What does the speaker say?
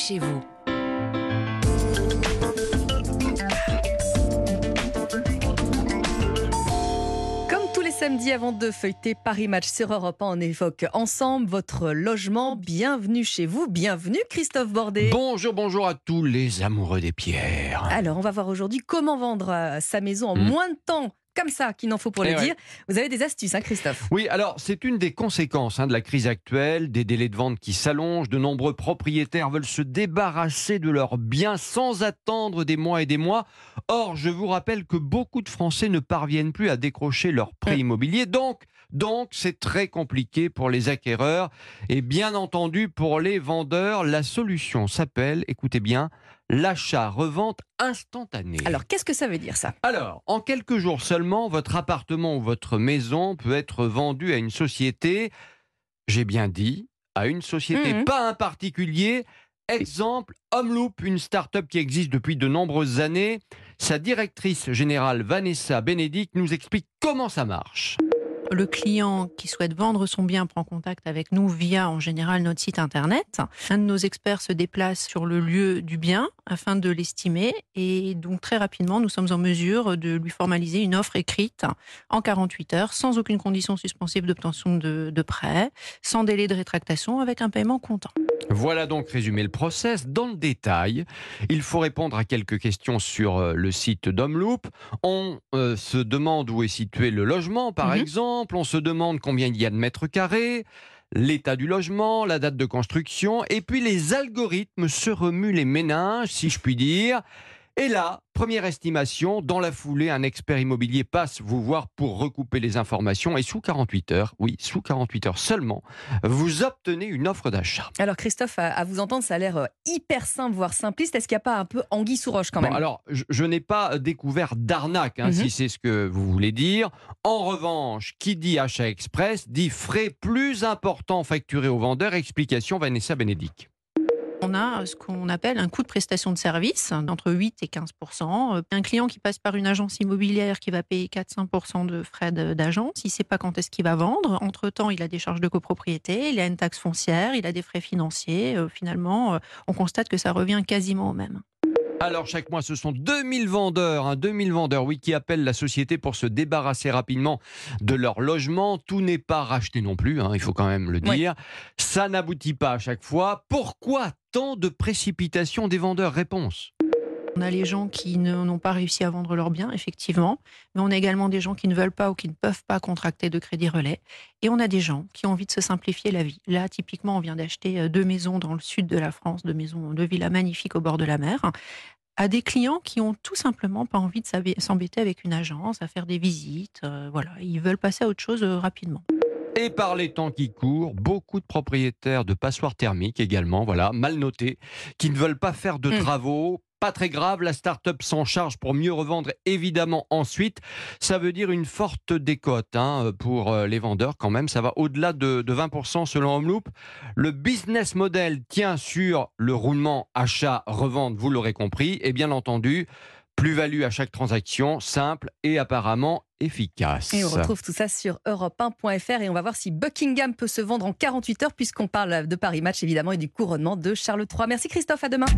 chez vous. Comme tous les samedis avant de feuilleter Paris Match sur Europe 1, on évoque ensemble votre logement. Bienvenue chez vous, bienvenue Christophe Bordet. Bonjour, bonjour à tous les amoureux des pierres. Alors, on va voir aujourd'hui comment vendre euh, sa maison en Hmm. moins de temps. Comme ça, qu'il n'en faut pour Eh le ouais. dire. Vous avez des astuces, hein, Christophe? Oui, alors c'est une des conséquences hein, de la crise actuelle, des délais de vente qui s'allongent, de nombreux propriétaires veulent se débarrasser de leurs biens sans attendre des mois et des mois. Or, je vous rappelle que beaucoup de Français ne parviennent plus à décrocher leur prêt Mm. immobilier, donc donc c'est très compliqué pour les acquéreurs et bien entendu pour les vendeurs. La solution s'appelle, écoutez bien, l'achat-revente instantané. Alors, qu'est-ce que ça veut dire, ça? Alors, en quelques jours seulement, votre appartement ou votre maison peut être vendu à une société, j'ai bien dit, à une société, Mhm. pas un particulier. Exemple, Homeloop, une start-up qui existe depuis de nombreuses années. Sa directrice générale, Vanessa Bénédicte, nous explique comment ça marche. Le client qui souhaite vendre son bien prend contact avec nous via en général notre site internet. Un de nos experts se déplace sur le lieu du bien afin de l'estimer et donc très rapidement nous sommes en mesure de lui formaliser une offre écrite en 48 heures sans aucune condition suspensive d'obtention de, prêt, sans délai de rétractation avec un paiement comptant. Voilà donc résumé le process. Dans le détail, il faut répondre à quelques questions sur euh, le site d'Homeloop. On euh, se demande où est situé le logement, par Mhm. exemple. On se demande combien il y a de mètres carrés, l'état du logement, la date de construction. Et puis les algorithmes se remuent les méninges, si je puis dire. Et là, première estimation, dans la foulée, un expert immobilier passe vous voir pour recouper les informations et sous 48 heures, oui, sous 48 heures seulement, vous obtenez une offre d'achat. Alors, Christophe, à, vous entendre, ça a l'air euh, hyper simple, voire simpliste. Est-ce qu'il n'y a pas un peu anguille sous roche quand Bon, même? alors, je, je n'ai pas découvert d'arnaque, hein, Mhm. si c'est ce que vous voulez dire. En revanche, qui dit achat express dit frais plus importants facturés au vendeur. Explication Vanessa Bénédicte. On a ce qu'on appelle un coût de prestation de service entre 8 et 15% Un client qui passe par une agence immobilière qui va payer 4-5 de frais d'agence, il ne sait pas quand est-ce qu'il va vendre. Entre-temps, il a des charges de copropriété, il a une taxe foncière, il a des frais financiers. Euh, finalement, euh, on constate que ça revient quasiment au même. Alors, chaque mois, ce sont 2000 vendeurs, hein, 2000 vendeurs, oui, qui appellent la société pour se débarrasser rapidement de leur logement. Tout n'est pas racheté non plus, hein, il faut quand même le dire. Ça n'aboutit pas à chaque fois. Pourquoi tant de précipitation des vendeurs? Réponse. On a les gens qui n'ont pas réussi à vendre leurs biens, effectivement, mais on a également des gens qui ne veulent pas ou qui ne peuvent pas contracter de crédit relais. Et on a des gens qui ont envie de se simplifier la vie. Là, typiquement, on vient d'acheter euh, deux maisons dans le sud de la France, deux maisons, deux villas magnifiques au bord de la mer, à des clients qui ont tout simplement pas envie de s'embêter avec une agence, à faire des visites. euh, voilà, ils veulent passer à autre chose euh, rapidement. Et par les temps qui courent, beaucoup de propriétaires de passoires thermiques également, voilà, mal notés, qui ne veulent pas faire de Mm. travaux. Pas très grave, la start-up s'en charge pour mieux revendre évidemment ensuite. Ça veut dire une forte décote hein, pour euh, les vendeurs quand même. Ça va au-delà de, de 20% selon Homeloop. Le business model tient sur le roulement achat-revente, vous l'aurez compris. Et bien entendu, plus-value à chaque transaction, simple et apparemment efficace. Et on retrouve tout ça sur europe1.fr et on va voir si Buckingham peut se vendre en 48 heures puisqu'on parle de Paris Match évidemment et du couronnement de Charles III. Merci Christophe, à demain.